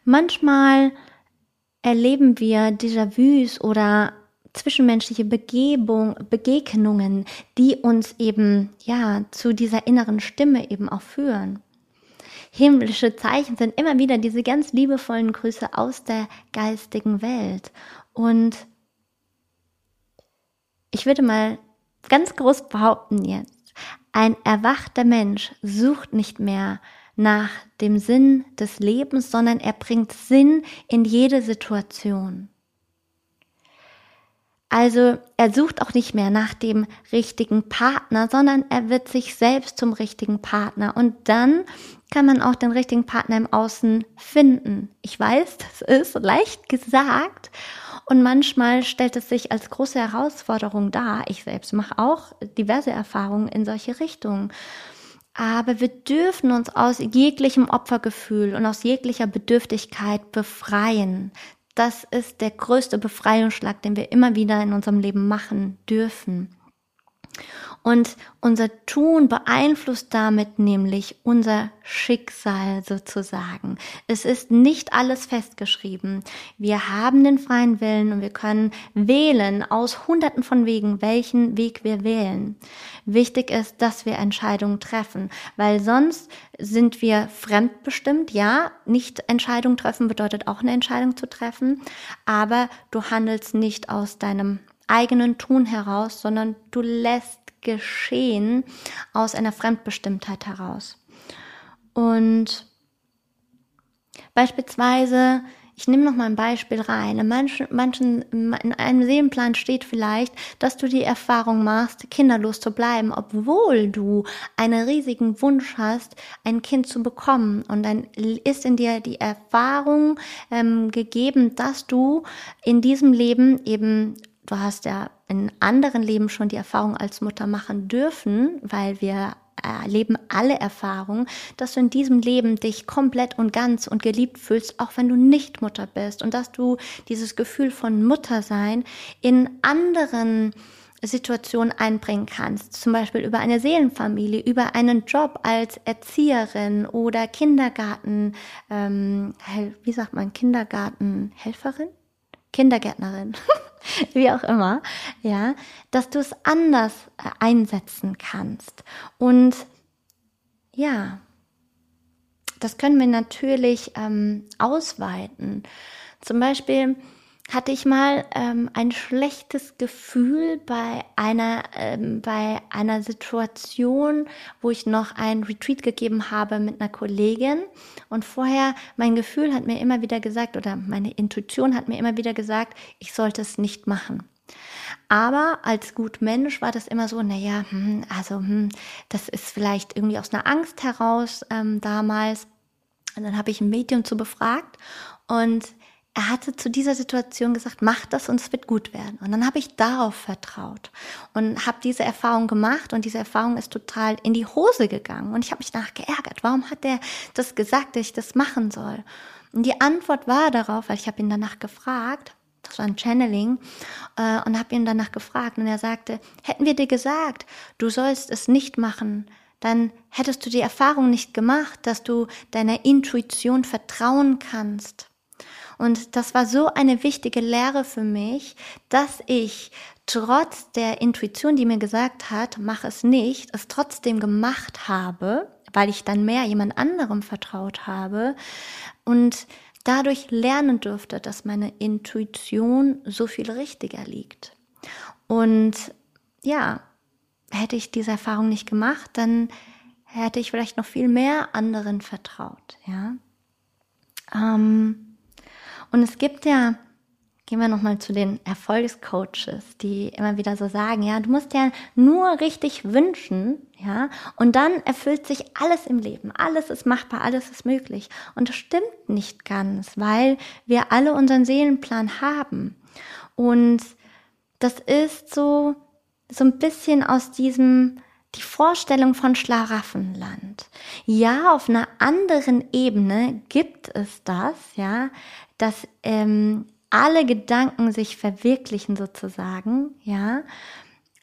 manchmal erleben wir Déjà-vus oder zwischenmenschliche Begebung, Begegnungen, die uns eben, ja, zu dieser inneren Stimme eben auch führen himmlische Zeichen sind immer wieder diese ganz liebevollen Grüße aus der geistigen Welt. Und ich würde mal ganz groß behaupten jetzt, ein erwachter Mensch sucht nicht mehr nach dem Sinn des Lebens, sondern er bringt Sinn in jede Situation. Also er sucht auch nicht mehr nach dem richtigen Partner, sondern er wird sich selbst zum richtigen Partner. Und dann kann man auch den richtigen Partner im Außen finden. Ich weiß, das ist leicht gesagt und manchmal stellt es sich als große Herausforderung dar. Ich selbst mache auch diverse Erfahrungen in solche Richtungen. Aber wir dürfen uns aus jeglichem Opfergefühl und aus jeglicher Bedürftigkeit befreien. Das ist der größte Befreiungsschlag, den wir immer wieder in unserem Leben machen dürfen. Und unser Tun beeinflusst damit nämlich unser Schicksal sozusagen. Es ist nicht alles festgeschrieben. Wir haben den freien Willen und wir können wählen aus hunderten von Wegen, welchen Weg wir wählen. Wichtig ist, dass wir Entscheidungen treffen, weil sonst sind wir fremdbestimmt. Ja, nicht Entscheidungen treffen bedeutet auch eine Entscheidung zu treffen, aber du handelst nicht aus deinem eigenen Tun heraus, sondern du lässt geschehen aus einer Fremdbestimmtheit heraus. Und beispielsweise, ich nehme noch mal ein Beispiel rein. In manchen, manchen, in einem Seelenplan steht vielleicht, dass du die Erfahrung machst, kinderlos zu bleiben, obwohl du einen riesigen Wunsch hast, ein Kind zu bekommen. Und dann ist in dir die Erfahrung ähm, gegeben, dass du in diesem Leben eben du hast ja in anderen Leben schon die Erfahrung als Mutter machen dürfen, weil wir erleben alle Erfahrungen, dass du in diesem Leben dich komplett und ganz und geliebt fühlst, auch wenn du nicht Mutter bist. Und dass du dieses Gefühl von Muttersein in anderen Situationen einbringen kannst, zum Beispiel über eine Seelenfamilie, über einen Job als Erzieherin oder Kindergarten, ähm, wie sagt man, Kindergartenhelferin? Kindergärtnerin, wie auch immer, ja, dass du es anders äh, einsetzen kannst. Und ja, das können wir natürlich ähm, ausweiten. Zum Beispiel, hatte ich mal ähm, ein schlechtes Gefühl bei einer, ähm, bei einer Situation, wo ich noch ein Retreat gegeben habe mit einer Kollegin. Und vorher, mein Gefühl hat mir immer wieder gesagt, oder meine Intuition hat mir immer wieder gesagt, ich sollte es nicht machen. Aber als gut Mensch war das immer so, naja, hm, also hm, das ist vielleicht irgendwie aus einer Angst heraus ähm, damals. Und dann habe ich ein Medium zu befragt und er hatte zu dieser Situation gesagt, mach das und es wird gut werden. Und dann habe ich darauf vertraut und habe diese Erfahrung gemacht und diese Erfahrung ist total in die Hose gegangen. Und ich habe mich danach geärgert. Warum hat er das gesagt, dass ich das machen soll? Und die Antwort war darauf, weil ich habe ihn danach gefragt, das war ein Channeling, äh, und habe ihn danach gefragt und er sagte, hätten wir dir gesagt, du sollst es nicht machen, dann hättest du die Erfahrung nicht gemacht, dass du deiner Intuition vertrauen kannst. Und das war so eine wichtige Lehre für mich, dass ich trotz der Intuition, die mir gesagt hat, mach es nicht, es trotzdem gemacht habe, weil ich dann mehr jemand anderem vertraut habe und dadurch lernen durfte, dass meine Intuition so viel richtiger liegt. Und ja, hätte ich diese Erfahrung nicht gemacht, dann hätte ich vielleicht noch viel mehr anderen vertraut, ja. Ähm, und es gibt ja Gehen wir nochmal zu den Erfolgscoaches, die immer wieder so sagen, ja, du musst ja nur richtig wünschen, ja, und dann erfüllt sich alles im Leben. Alles ist machbar, alles ist möglich. Und das stimmt nicht ganz, weil wir alle unseren Seelenplan haben. Und das ist so, so ein bisschen aus diesem, die Vorstellung von Schlaraffenland. Ja, auf einer anderen Ebene gibt es das, ja, dass ähm, alle Gedanken sich verwirklichen sozusagen, ja.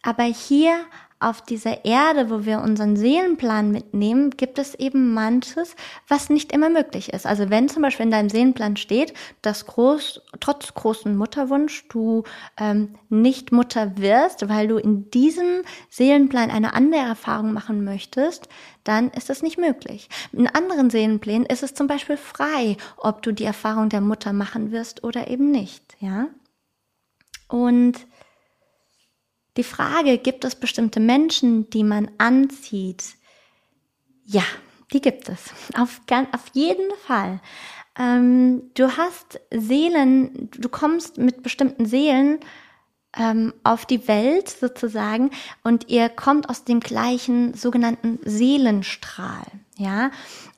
Aber hier auf dieser Erde, wo wir unseren Seelenplan mitnehmen, gibt es eben manches, was nicht immer möglich ist. Also wenn zum Beispiel in deinem Seelenplan steht, dass groß, trotz großen Mutterwunsch du ähm, nicht Mutter wirst, weil du in diesem Seelenplan eine andere Erfahrung machen möchtest, dann ist das nicht möglich. In anderen Seelenplänen ist es zum Beispiel frei, ob du die Erfahrung der Mutter machen wirst oder eben nicht, ja. Und die Frage, gibt es bestimmte Menschen, die man anzieht? Ja, die gibt es. Auf, auf jeden Fall. Ähm, du hast Seelen, du kommst mit bestimmten Seelen ähm, auf die Welt sozusagen und ihr kommt aus dem gleichen sogenannten Seelenstrahl. Ja,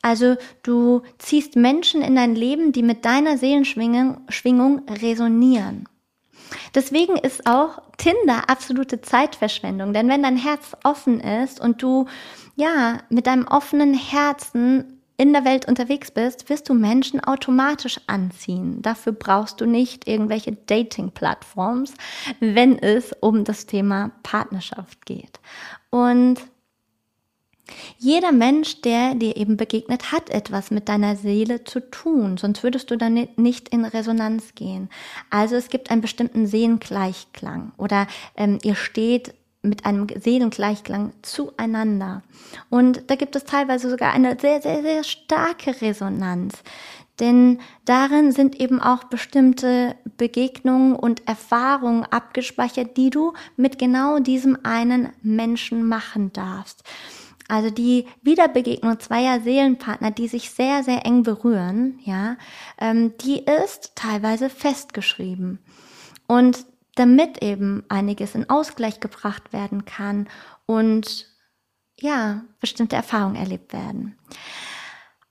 also du ziehst Menschen in dein Leben, die mit deiner Seelenschwingung Schwingung resonieren. Deswegen ist auch Tinder absolute Zeitverschwendung, denn wenn dein Herz offen ist und du ja mit deinem offenen Herzen in der Welt unterwegs bist, wirst du Menschen automatisch anziehen. Dafür brauchst du nicht irgendwelche Dating-Plattforms, wenn es um das Thema Partnerschaft geht. Und jeder Mensch, der dir eben begegnet, hat etwas mit deiner Seele zu tun, sonst würdest du dann nicht in Resonanz gehen. Also es gibt einen bestimmten Seelengleichklang oder ähm, ihr steht mit einem Seelengleichklang zueinander. Und da gibt es teilweise sogar eine sehr, sehr, sehr starke Resonanz. Denn darin sind eben auch bestimmte Begegnungen und Erfahrungen abgespeichert, die du mit genau diesem einen Menschen machen darfst. Also die Wiederbegegnung zweier Seelenpartner, die sich sehr, sehr eng berühren, ja, ähm, die ist teilweise festgeschrieben. Und damit eben einiges in Ausgleich gebracht werden kann und ja, bestimmte Erfahrungen erlebt werden.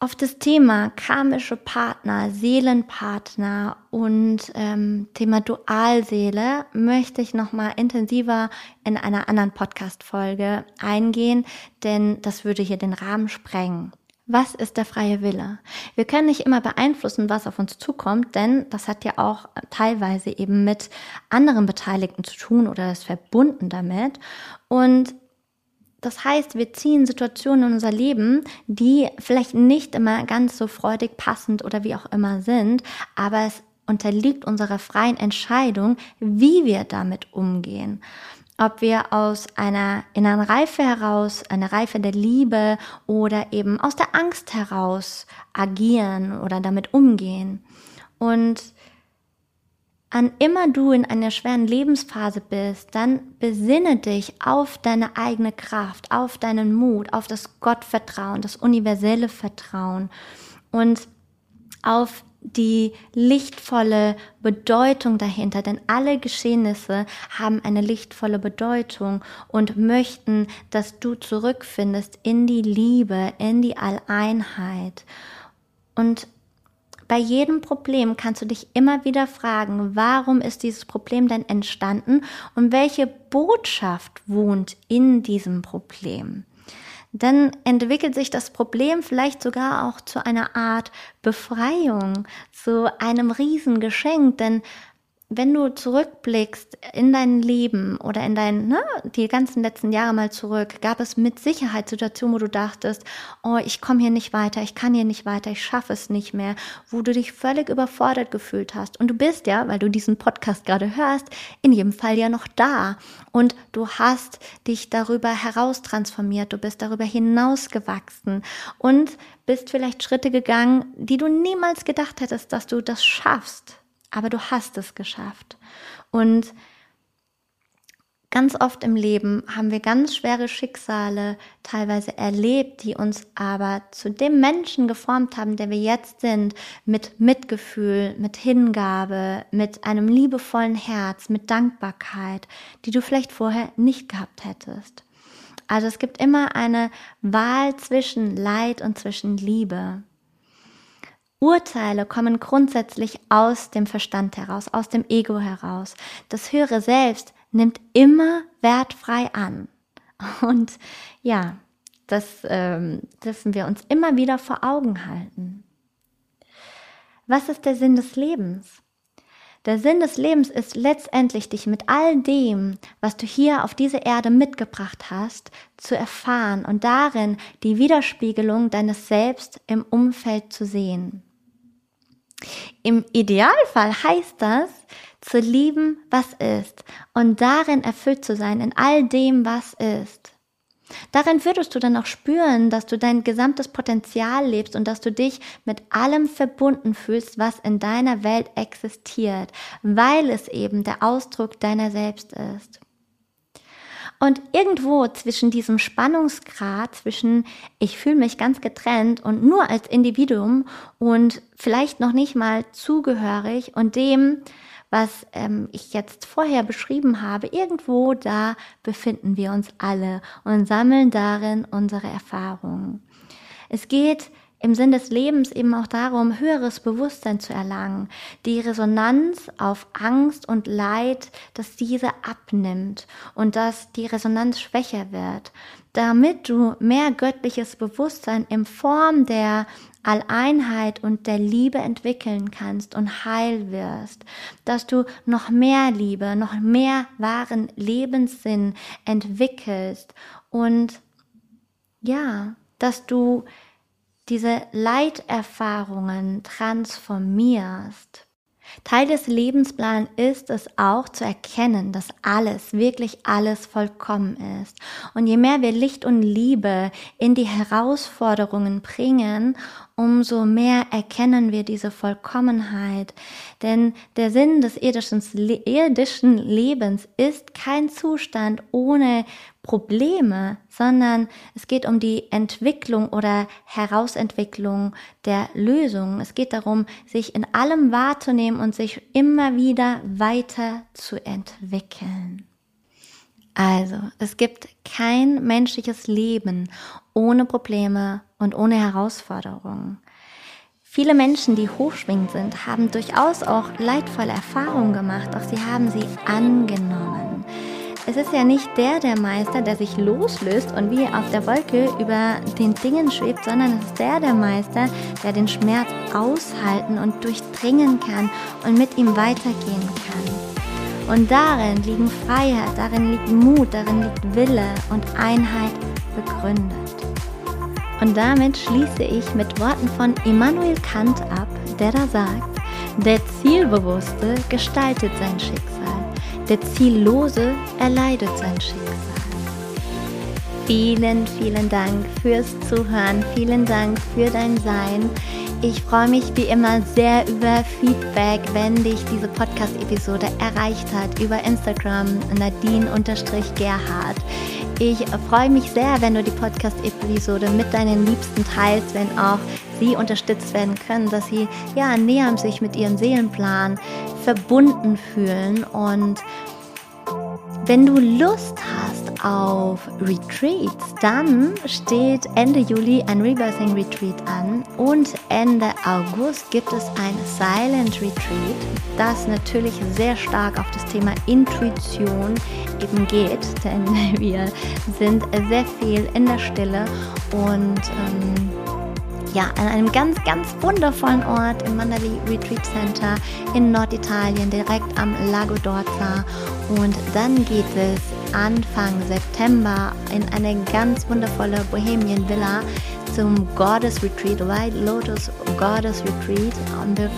Auf das Thema karmische Partner, Seelenpartner und ähm, Thema Dualseele möchte ich nochmal intensiver in einer anderen Podcast-Folge eingehen, denn das würde hier den Rahmen sprengen. Was ist der freie Wille? Wir können nicht immer beeinflussen, was auf uns zukommt, denn das hat ja auch teilweise eben mit anderen Beteiligten zu tun oder ist verbunden damit. Und das heißt, wir ziehen Situationen in unser Leben, die vielleicht nicht immer ganz so freudig, passend oder wie auch immer sind, aber es unterliegt unserer freien Entscheidung, wie wir damit umgehen. Ob wir aus einer inneren Reife heraus, einer Reife der Liebe oder eben aus der Angst heraus agieren oder damit umgehen. Und an immer du in einer schweren Lebensphase bist, dann besinne dich auf deine eigene Kraft, auf deinen Mut, auf das Gottvertrauen, das universelle Vertrauen und auf die lichtvolle Bedeutung dahinter, denn alle Geschehnisse haben eine lichtvolle Bedeutung und möchten, dass du zurückfindest in die Liebe, in die Alleinheit. Und bei jedem Problem kannst du dich immer wieder fragen, warum ist dieses Problem denn entstanden und welche Botschaft wohnt in diesem Problem. Dann entwickelt sich das Problem vielleicht sogar auch zu einer Art Befreiung, zu einem Riesengeschenk, denn wenn du zurückblickst in dein Leben oder in dein, ne, die ganzen letzten Jahre mal zurück, gab es mit Sicherheit Situationen, wo du dachtest, oh, ich komme hier nicht weiter, ich kann hier nicht weiter, ich schaffe es nicht mehr, wo du dich völlig überfordert gefühlt hast. Und du bist ja, weil du diesen Podcast gerade hörst, in jedem Fall ja noch da. Und du hast dich darüber heraustransformiert, du bist darüber hinausgewachsen und bist vielleicht Schritte gegangen, die du niemals gedacht hättest, dass du das schaffst aber du hast es geschafft. Und Ganz oft im Leben haben wir ganz schwere Schicksale teilweise erlebt, die uns aber zu dem Menschen geformt haben, der wir jetzt sind, mit Mitgefühl, mit Hingabe, mit einem liebevollen Herz, mit Dankbarkeit, die du vielleicht vorher nicht gehabt hättest. Also es gibt immer eine Wahl zwischen Leid und zwischen Liebe. Urteile kommen grundsätzlich aus dem Verstand heraus, aus dem Ego heraus. Das höhere Selbst nimmt immer wertfrei an. Und ja, das ähm, dürfen wir uns immer wieder vor Augen halten. Was ist der Sinn des Lebens? Der Sinn des Lebens ist letztendlich, dich mit all dem, was du hier auf diese Erde mitgebracht hast, zu erfahren und darin die Widerspiegelung deines Selbst im Umfeld zu sehen. Im Idealfall heißt das, zu lieben, was ist und darin erfüllt zu sein, in all dem, was ist. Darin würdest du dann auch spüren, dass du dein gesamtes Potenzial lebst und dass du dich mit allem verbunden fühlst, was in deiner Welt existiert, weil es eben der Ausdruck deiner selbst ist. Und irgendwo zwischen diesem Spannungsgrad, zwischen ich fühle mich ganz getrennt und nur als Individuum und vielleicht noch nicht mal zugehörig und dem, was ähm, ich jetzt vorher beschrieben habe, irgendwo da befinden wir uns alle und sammeln darin unsere Erfahrungen. Es geht im Sinn des Lebens eben auch darum, höheres Bewusstsein zu erlangen, die Resonanz auf Angst und Leid, dass diese abnimmt und dass die Resonanz schwächer wird, damit du mehr göttliches Bewusstsein in Form der Alleinheit und der Liebe entwickeln kannst und heil wirst, dass du noch mehr Liebe, noch mehr wahren Lebenssinn entwickelst und ja, dass du diese Leiterfahrungen transformierst. Teil des Lebensplans ist es auch zu erkennen, dass alles, wirklich alles vollkommen ist. Und je mehr wir Licht und Liebe in die Herausforderungen bringen, umso mehr erkennen wir diese Vollkommenheit. Denn der Sinn des irdischen, irdischen Lebens ist kein Zustand ohne Probleme, sondern es geht um die Entwicklung oder Herausentwicklung der Lösung. Es geht darum, sich in allem wahrzunehmen und sich immer wieder weiter zu entwickeln. Also, es gibt kein menschliches Leben ohne Probleme und ohne Herausforderungen. Viele Menschen, die hochschwingend sind, haben durchaus auch leidvolle Erfahrungen gemacht, doch sie haben sie angenommen. Es ist ja nicht der der Meister, der sich loslöst und wie auf der Wolke über den Dingen schwebt, sondern es ist der der Meister, der den Schmerz aushalten und durchdringen kann und mit ihm weitergehen kann. Und darin liegen Freiheit, darin liegt Mut, darin liegt Wille und Einheit begründet. Und damit schließe ich mit Worten von Immanuel Kant ab, der da sagt, der Zielbewusste gestaltet sein Schicksal, der Ziellose erleidet sein Schicksal. Vielen, vielen Dank fürs Zuhören, vielen Dank für dein Sein. Ich freue mich wie immer sehr über Feedback, wenn dich diese Podcast-Episode erreicht hat, über Instagram Nadine-Gerhard. Ich freue mich sehr, wenn du die Podcast-Episode mit deinen Liebsten teilst, wenn auch sie unterstützt werden können, dass sie ja näher sich mit ihrem Seelenplan verbunden fühlen. Und wenn du Lust hast auf Retreats, dann steht Ende Juli ein Rebirthing Retreat an. Und Ende August gibt es ein Silent Retreat, das natürlich sehr stark auf das Thema Intuition eben geht, denn wir sind sehr viel in der Stille. Und ähm, ja, an einem ganz, ganz wundervollen Ort im Mandali Retreat Center in Norditalien, direkt am Lago d'Orza. Und dann geht es Anfang September in eine ganz wundervolle Bohemian Villa zum Goddess Retreat, White Lotus Goddess Retreat,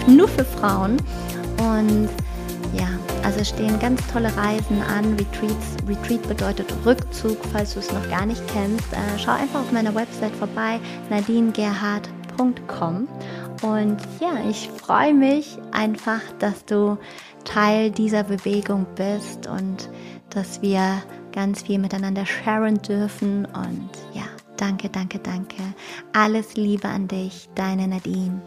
nur für Frauen. Und also stehen ganz tolle Reisen an. Retreats. Retreat bedeutet Rückzug, falls du es noch gar nicht kennst. Äh, schau einfach auf meiner Website vorbei, nadinegerhard.com Und ja, ich freue mich einfach, dass du Teil dieser Bewegung bist und dass wir ganz viel miteinander sharen dürfen. Und ja, danke, danke, danke. Alles Liebe an dich, deine Nadine.